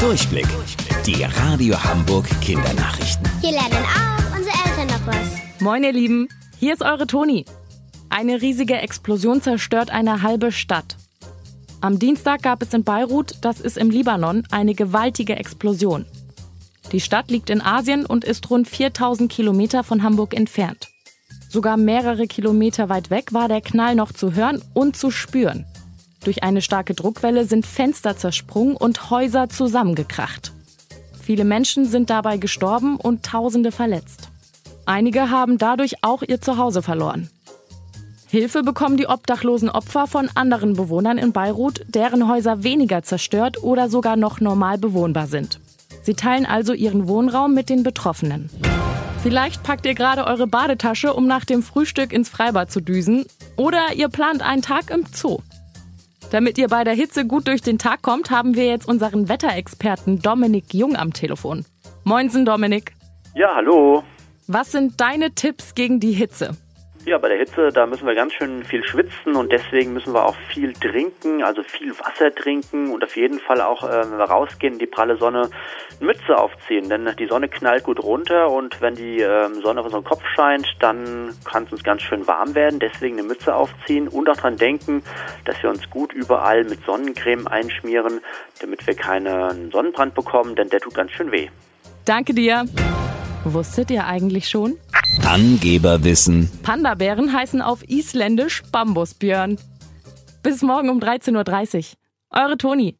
Durchblick. Die Radio Hamburg Kindernachrichten. Hier lernen auch unsere Eltern noch was. Moin ihr Lieben, hier ist eure Toni. Eine riesige Explosion zerstört eine halbe Stadt. Am Dienstag gab es in Beirut, das ist im Libanon, eine gewaltige Explosion. Die Stadt liegt in Asien und ist rund 4000 Kilometer von Hamburg entfernt. Sogar mehrere Kilometer weit weg war der Knall noch zu hören und zu spüren. Durch eine starke Druckwelle sind Fenster zersprungen und Häuser zusammengekracht. Viele Menschen sind dabei gestorben und Tausende verletzt. Einige haben dadurch auch ihr Zuhause verloren. Hilfe bekommen die obdachlosen Opfer von anderen Bewohnern in Beirut, deren Häuser weniger zerstört oder sogar noch normal bewohnbar sind. Sie teilen also ihren Wohnraum mit den Betroffenen. Vielleicht packt ihr gerade eure Badetasche, um nach dem Frühstück ins Freibad zu düsen. Oder ihr plant einen Tag im Zoo. Damit ihr bei der Hitze gut durch den Tag kommt, haben wir jetzt unseren Wetterexperten Dominik Jung am Telefon. Moinsen, Dominik. Ja, hallo. Was sind deine Tipps gegen die Hitze? Ja, bei der Hitze, da müssen wir ganz schön viel schwitzen und deswegen müssen wir auch viel trinken, also viel Wasser trinken und auf jeden Fall auch, äh, wenn wir rausgehen in die pralle Sonne, eine Mütze aufziehen, denn die Sonne knallt gut runter und wenn die äh, Sonne auf unseren Kopf scheint, dann kann es uns ganz schön warm werden, deswegen eine Mütze aufziehen und auch dran denken, dass wir uns gut überall mit Sonnencreme einschmieren, damit wir keinen Sonnenbrand bekommen, denn der tut ganz schön weh. Danke dir. Wusstet ihr eigentlich schon? Angeberwissen. Panda-Bären heißen auf Isländisch Bambusbjörn. Bis morgen um 13.30 Uhr. Eure Toni.